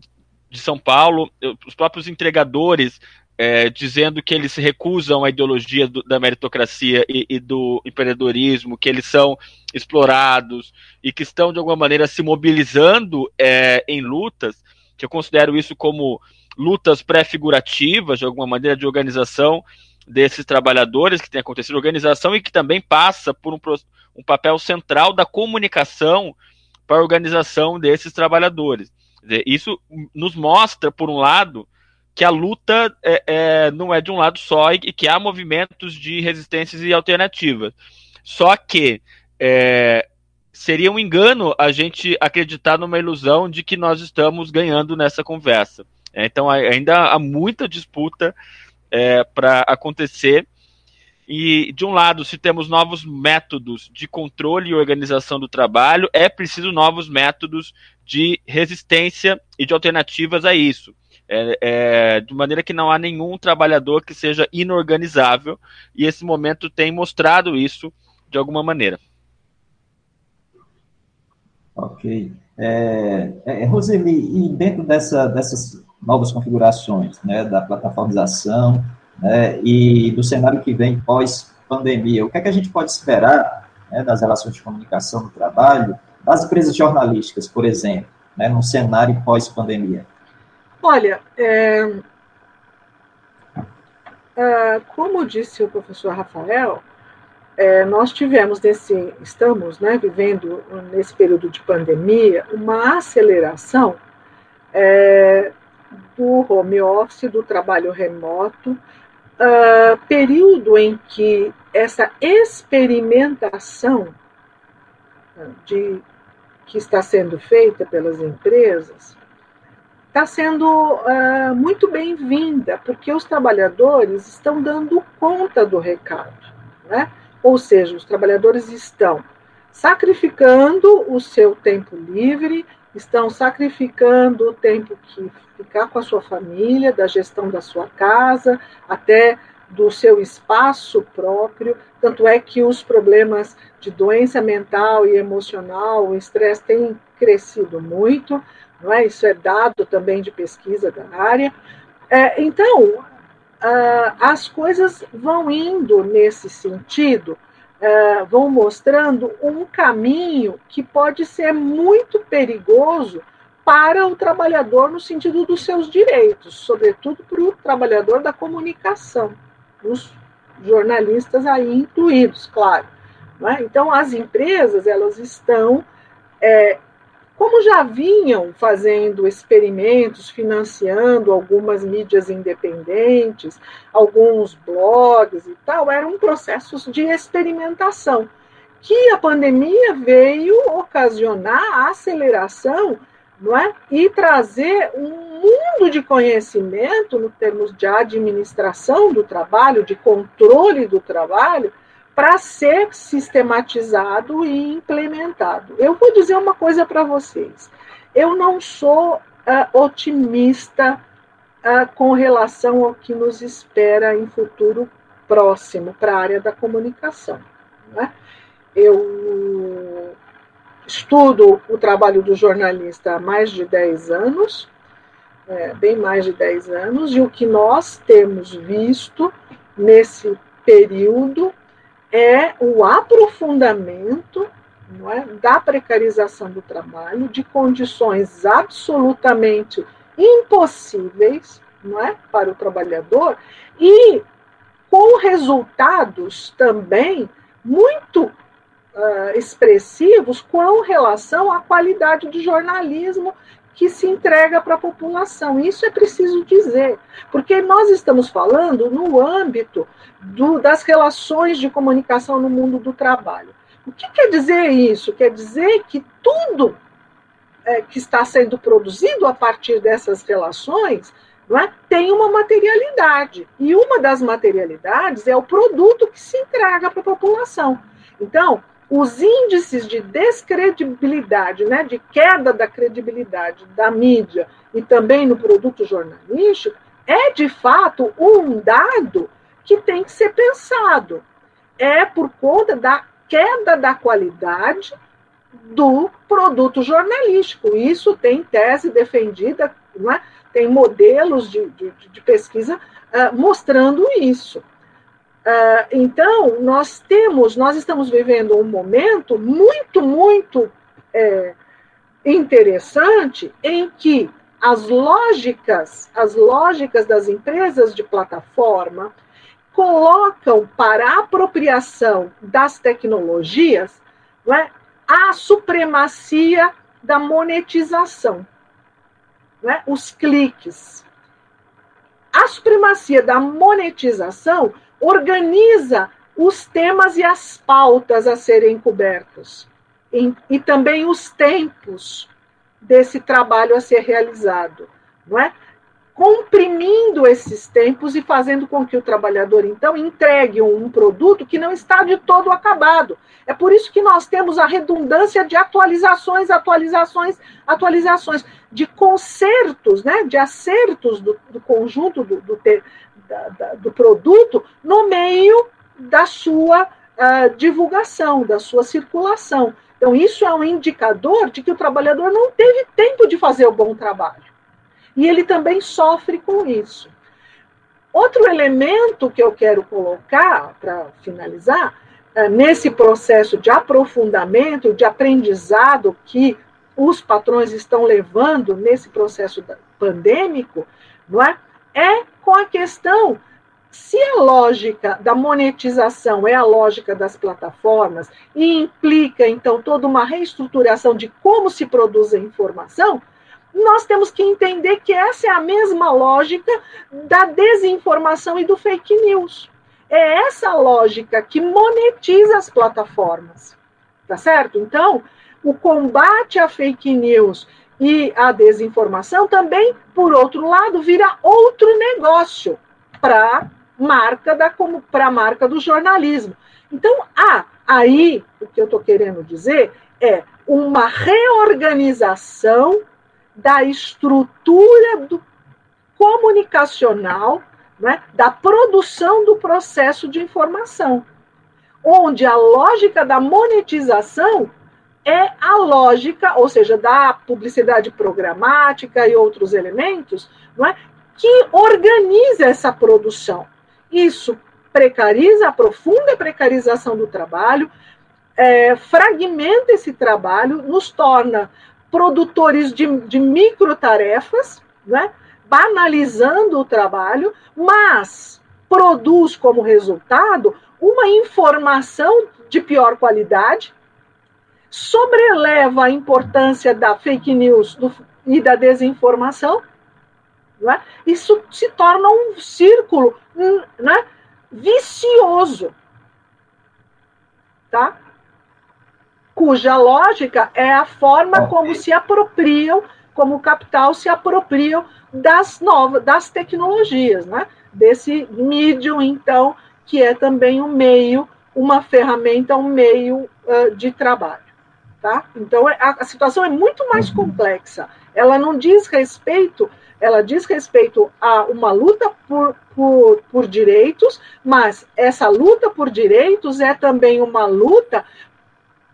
de São Paulo, os próprios entregadores é, dizendo que eles recusam a ideologia do, da meritocracia e, e, do empreendedorismo, que eles são explorados e que estão de alguma maneira se mobilizando é, em lutas, que eu considero isso como lutas pré-figurativas, de alguma maneira, de organização desses trabalhadores que tem acontecido, organização e que também passa por um, um papel central da comunicação para a organização desses trabalhadores. Isso nos mostra, por um lado, que a luta é, é, não é de um lado só e, que há movimentos de resistências e alternativas. Só que é, seria um engano a gente acreditar numa ilusão de que nós estamos ganhando nessa conversa. É, então ainda há muita disputa é, para acontecer. E, de um lado, se temos novos métodos de controle e organização do trabalho, é preciso novos métodos de resistência e de alternativas a isso. É, é, de maneira que não há nenhum trabalhador que seja inorganizável, e esse momento tem mostrado isso de alguma maneira. Ok. É, é, Roseli, e dentro dessa, dessas novas configurações, né, da plataformização, né, e do cenário que vem pós-pandemia, o que é que a gente pode esperar né, das relações de comunicação no trabalho, das empresas jornalísticas, por exemplo, né, num cenário pós-pandemia? Olha, é, é, como disse o professor Rafael, é, nós tivemos nesse, estamos né, vivendo nesse período de pandemia, uma aceleração é, do home office, do trabalho remoto, uh, período em que essa experimentação de, que está sendo feita pelas empresas está sendo uh, muito bem-vinda, porque os trabalhadores estão dando conta do recado. Né? Ou seja, os trabalhadores estão sacrificando o seu tempo livre, estão sacrificando o tempo que ficar com a sua família, da gestão da sua casa, até do seu espaço próprio. Tanto é que os problemas de doença mental e emocional, o estresse têm crescido muito, não é? Isso é dado também de pesquisa da área. É, então, uh, as coisas vão indo nesse sentido, uh, vão mostrando um caminho que pode ser muito perigoso para o trabalhador no sentido dos seus direitos, sobretudo para o trabalhador da comunicação, os jornalistas aí incluídos, claro. É? Então, as empresas elas estão é, como já vinham fazendo experimentos, financiando algumas mídias independentes, alguns blogs e tal, eram processos de experimentação, que a pandemia veio ocasionar a aceleração não é? e trazer um mundo de conhecimento, no termos de administração do trabalho, de controle do trabalho, para ser sistematizado e implementado. Eu vou dizer uma coisa para vocês. Eu não sou uh, otimista uh, com relação ao que nos espera em futuro próximo para a área da comunicação. Né? Eu estudo o trabalho do jornalista há mais de 10 anos, é, bem mais de 10 anos, e o que nós temos visto nesse período é o aprofundamento é, da precarização do trabalho, de condições absolutamente impossíveis não é, para o trabalhador e com resultados também muito uh, expressivos com relação à qualidade do jornalismo que se entrega para a população. Isso é preciso dizer, porque nós estamos falando no âmbito do, das relações de comunicação no mundo do trabalho. O que quer dizer isso? Quer dizer que tudo é, que está sendo produzido a partir dessas relações é, tem uma materialidade. E uma das materialidades é o produto que se entrega para a população. Então, os índices de descredibilidade, né, de queda da credibilidade da mídia e também no produto jornalístico, é de fato um dado que tem que ser pensado. É por conta da queda da qualidade do produto jornalístico. Isso tem tese defendida, é? tem modelos de, de, de pesquisa uh, mostrando isso. Uh, então, nós temos, nós estamos vivendo um momento muito, muito é, interessante em que as lógicas, as lógicas das empresas de plataforma colocam para a apropriação das tecnologias é, a supremacia da monetização, é, os cliques. A supremacia da monetização organiza os temas e as pautas a serem cobertos, e, e também os tempos desse trabalho a ser realizado, não é? comprimindo esses tempos e fazendo com que o trabalhador, então, entregue um produto que não está de todo acabado. É por isso que nós temos a redundância de atualizações, atualizações, atualizações, de consertos, né, de acertos do, do conjunto do, do, da, da, do produto no meio da sua uh, divulgação, da sua circulação. Então, isso é um indicador de que o trabalhador não teve tempo de fazer o bom trabalho. E ele também sofre com isso. Outro elemento que eu quero colocar, para finalizar, é, nesse processo de aprofundamento, de aprendizado que os patrões estão levando nesse processo pandêmico, não é? É com a questão se a lógica da monetização é a lógica das plataformas e implica, então, toda uma reestruturação de como se produz a informação, nós temos que entender que essa é a mesma lógica da desinformação e do fake news. É essa lógica que monetiza as plataformas. Tá certo? Então, o combate à fake news e à desinformação também, por outro lado, vira outro negócio para marca da como para a marca do jornalismo. Então, há aí o que eu estou querendo dizer é uma reorganização da estrutura do comunicacional, né, da produção do processo de informação, onde a lógica da monetização é a lógica, ou seja, da publicidade programática e outros elementos, não é, que organiza essa produção. Isso precariza, aprofunda a precarização do trabalho, é, fragmenta esse trabalho, nos torna produtores de, de micro tarefas, né, banalizando o trabalho, mas produz como resultado uma informação de pior qualidade, sobreleva a importância da fake news do, e da desinformação, né? isso se torna um círculo né, vicioso, tá? cuja lógica é a forma como se apropriam, como o capital se apropriam das novas, das tecnologias, né? desse medium, então, que é também um meio, uma ferramenta, um meio uh, de trabalho. Tá? Então, é, a, a situação é muito mais uhum. complexa. Ela não diz respeito, ela diz respeito a uma luta por, por, por direitos, mas essa luta por direitos é também uma luta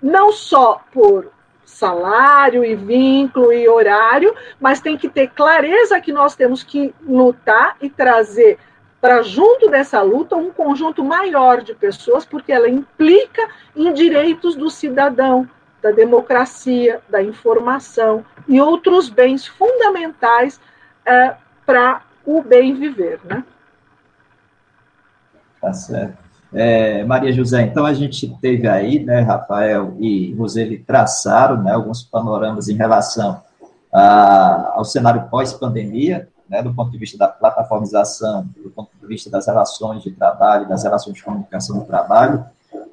não só por salário e vínculo e horário, mas tem que ter clareza que nós temos que lutar e trazer para junto dessa luta um conjunto maior de pessoas, porque ela implica em direitos do cidadão, da democracia, da informação e outros bens fundamentais é, para o bem viver, né? Tá certo. É, Maria José, então a gente teve aí, né, Rafael e Roseli traçaram né, alguns panoramas em relação a, ao cenário pós-pandemia, né, do ponto de vista da plataformização, do ponto de vista das relações de trabalho, das relações de comunicação do trabalho,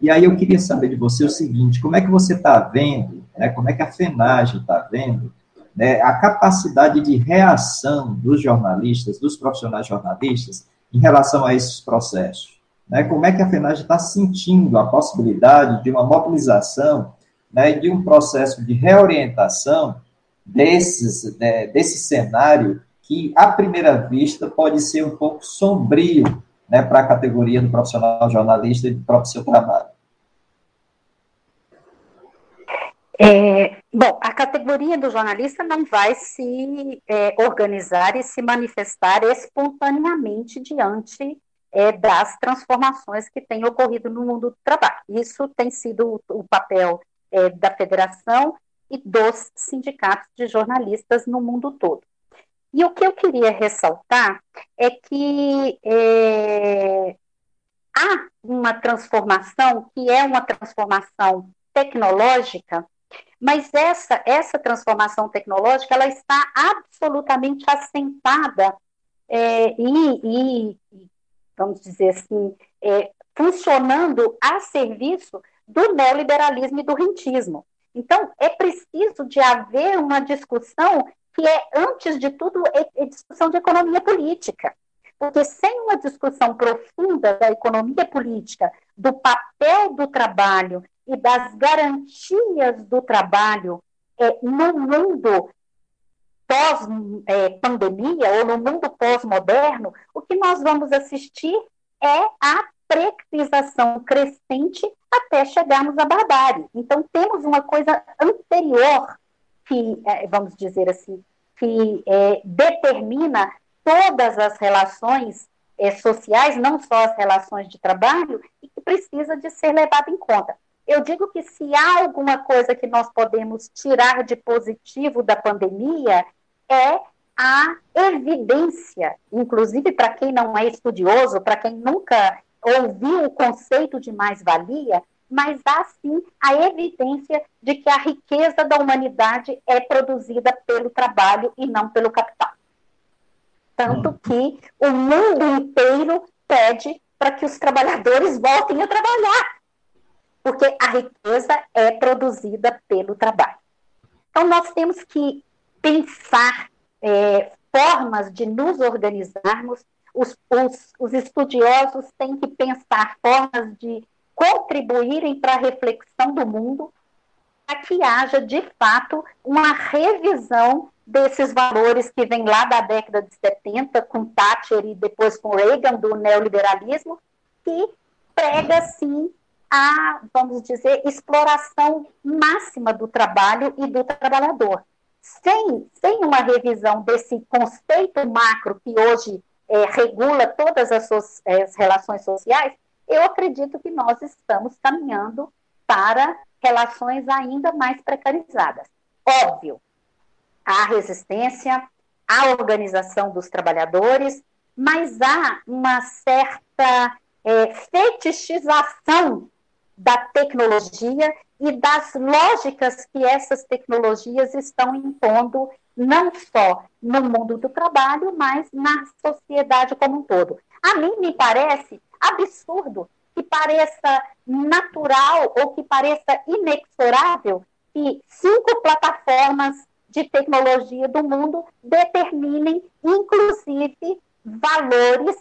e aí eu queria saber de você o seguinte: como é que você está vendo, né, como é que a FENAGE está vendo né, a capacidade de reação dos jornalistas, dos profissionais jornalistas, em relação a esses processos? Né, como é que a FENAGE está sentindo a possibilidade de uma mobilização, né, de um processo de reorientação desses, né, desse cenário que, à primeira vista, pode ser um pouco sombrio né, para a categoria do profissional jornalista e do próprio seu trabalho? É, bom, a categoria do jornalista não vai se é, organizar e se manifestar espontaneamente diante é, das transformações que têm ocorrido no mundo do trabalho. Isso tem sido o, o papel é, da federação e dos sindicatos de jornalistas no mundo todo. E o que eu queria ressaltar é que é, há uma transformação que é uma transformação tecnológica, mas essa, essa transformação tecnológica ela está absolutamente assentada é, e, e, vamos dizer assim, é, funcionando a serviço do neoliberalismo e do rentismo. Então, é preciso de haver uma discussão que é, antes de tudo, é, é discussão de economia política. Porque sem uma discussão profunda da economia política, do papel do trabalho e das garantias do trabalho é, no mundo pós-pandemia é, ou no mundo pós-moderno, o que nós vamos assistir é a precarização crescente até chegarmos à barbárie. Então, temos uma coisa anterior que, é, vamos dizer assim, que é, determina todas as relações é, sociais, não só as relações de trabalho, e que precisa de ser levado em conta. Eu digo que se há alguma coisa que nós podemos tirar de positivo da pandemia, é a evidência, inclusive para quem não é estudioso, para quem nunca ouviu o conceito de mais-valia, mas há sim a evidência de que a riqueza da humanidade é produzida pelo trabalho e não pelo capital. Tanto hum. que o mundo inteiro pede para que os trabalhadores voltem a trabalhar, porque a riqueza é produzida pelo trabalho. Então, nós temos que pensar é, formas de nos organizarmos, os, os, os estudiosos têm que pensar formas de contribuírem para a reflexão do mundo, para que haja, de fato, uma revisão desses valores que vem lá da década de 70, com Thatcher e depois com Reagan, do neoliberalismo, que prega, sim, a, vamos dizer, exploração máxima do trabalho e do trabalhador. Sem, sem uma revisão desse conceito macro que hoje é, regula todas as, so, as relações sociais, eu acredito que nós estamos caminhando para relações ainda mais precarizadas. Óbvio, há resistência, há organização dos trabalhadores, mas há uma certa é, fetichização da tecnologia e das lógicas que essas tecnologias estão impondo, não só no mundo do trabalho, mas na sociedade como um todo. A mim me parece absurdo, que pareça natural ou que pareça inexorável que cinco plataformas de tecnologia do mundo determinem, inclusive, valores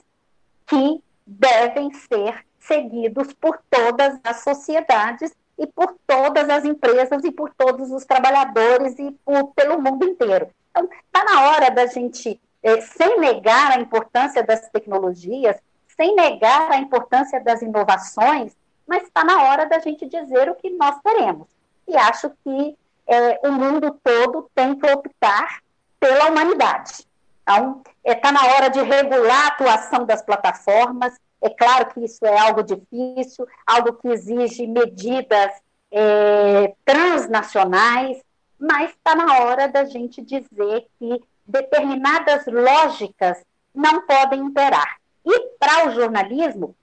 que devem ser seguidos por todas as sociedades e por todas as empresas e por todos os trabalhadores e por, pelo mundo inteiro. Então, está na hora da gente, eh, sem negar a importância das tecnologias, sem negar a importância das inovações, mas está na hora da gente dizer o que nós queremos. E acho que é, o mundo todo tem que optar pela humanidade. Então, está é, tá na hora de regular a atuação das plataformas. É claro que isso é algo difícil, algo que exige medidas é, transnacionais, mas está na hora da gente dizer que determinadas lógicas não podem imperar. E para o jornalismo,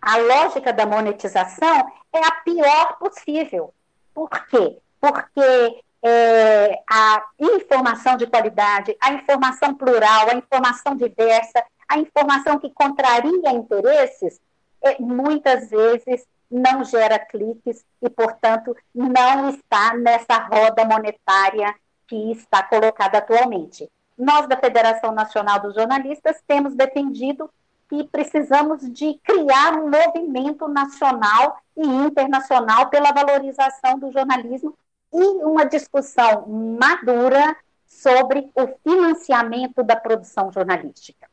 a lógica da monetização é a pior possível. Por quê? Porque é, a informação de qualidade, a informação plural, a informação diversa, a informação que contraria interesses, é, muitas vezes não gera cliques e, portanto, não está nessa roda monetária que está colocada atualmente. Nós, da Federação Nacional dos Jornalistas, temos defendido que precisamos de criar um movimento nacional e internacional pela valorização do jornalismo e uma discussão madura sobre o financiamento da produção jornalística.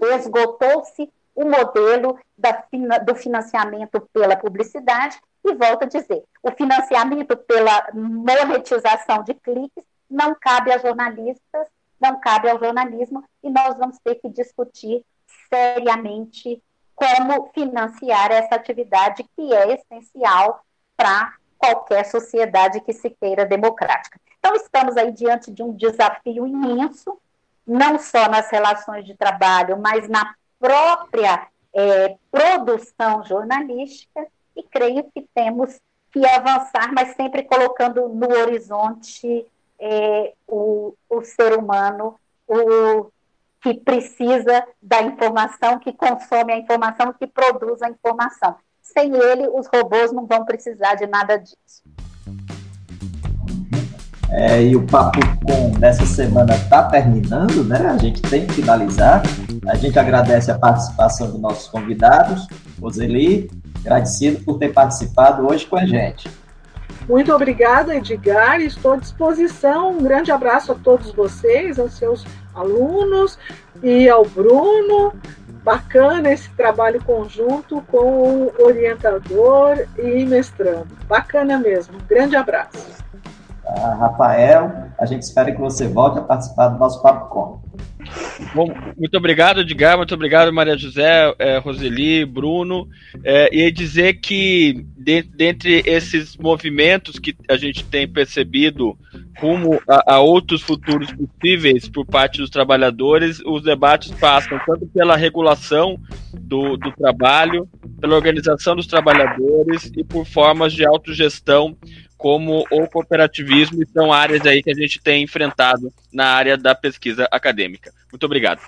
Esgotou-se o modelo da, do financiamento pela publicidade e volto a dizer, o financiamento pela monetização de cliques não cabe a jornalistas, não cabe ao jornalismo e nós vamos ter que discutir seriamente como financiar essa atividade que é essencial para qualquer sociedade que se queira democrática. Então, estamos aí diante de um desafio imenso, não só nas relações de trabalho, mas na própria é, produção jornalística, e creio que temos que avançar, mas sempre colocando no horizonte é, o, o ser humano, o que precisa da informação, que consome a informação, que produz a informação. Sem ele, os robôs não vão precisar de nada disso. É, e o Papo Com dessa semana está terminando, né? A gente tem que finalizar. A gente agradece a participação dos nossos convidados, Roseli, agradecido por ter participado hoje com a gente. Muito obrigada, Edgar. Estou à disposição. Um grande abraço a todos vocês, aos seus alunos e ao Bruno. bacana esse trabalho conjunto com o orientador e mestrando. Bacana mesmo. Um grande abraço. Ah, Rafael, a gente espera que você volte a participar do nosso Papo Com. Bom, muito obrigado, Edgar, muito obrigado, Maria José, é, Roseli, Bruno. É, e dizer que, de, dentre esses movimentos que a gente tem percebido rumo a, a, outros futuros possíveis por parte dos trabalhadores, os debates passam tanto pela regulação do, do trabalho, pela organização dos trabalhadores e por formas de autogestão como o cooperativismo, e são áreas aí que a gente tem enfrentado na área da pesquisa acadêmica. Muito obrigado.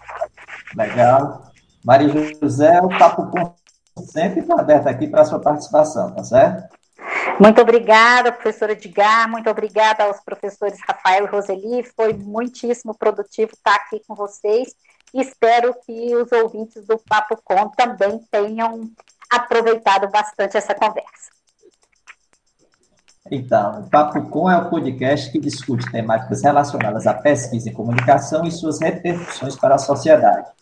Legal. Maria José, o Papo sempre está aberto aqui para a sua participação, tá certo? Muito obrigada, professora Edgar, muito obrigada aos professores Rafael e Roseli, foi muitíssimo produtivo estar aqui com vocês e espero que os ouvintes do Papo Com também tenham aproveitado bastante essa conversa. Então, o Papo Com é o podcast que discute temáticas relacionadas à pesquisa em comunicação e suas repercussões para a sociedade.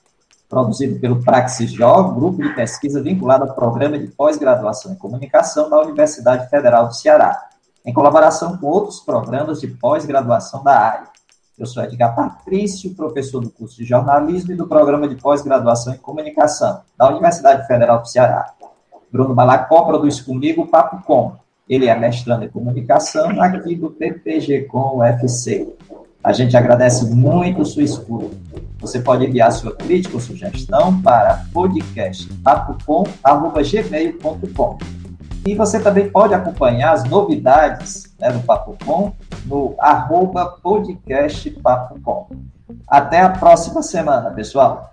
Produzido pelo Praxis-Jog, grupo de pesquisa vinculado ao Programa de Pós-Graduação em Comunicação da Universidade Federal do Ceará, em colaboração com outros programas de pós-graduação da área. Eu sou Edgar Patrício, professor do curso de jornalismo e do Programa de Pós-Graduação em Comunicação da Universidade Federal do Ceará. Bruno Balacó produz comigo o Papo Com, ele é mestrando em comunicação aqui do PPG com UFC. A gente agradece muito sua escuta. Você pode enviar sua crítica ou sugestão para podcastpapocom.gmail.com E você também pode acompanhar as novidades né, do Papo Com no arroba podcastpapocom. Até a próxima semana, pessoal.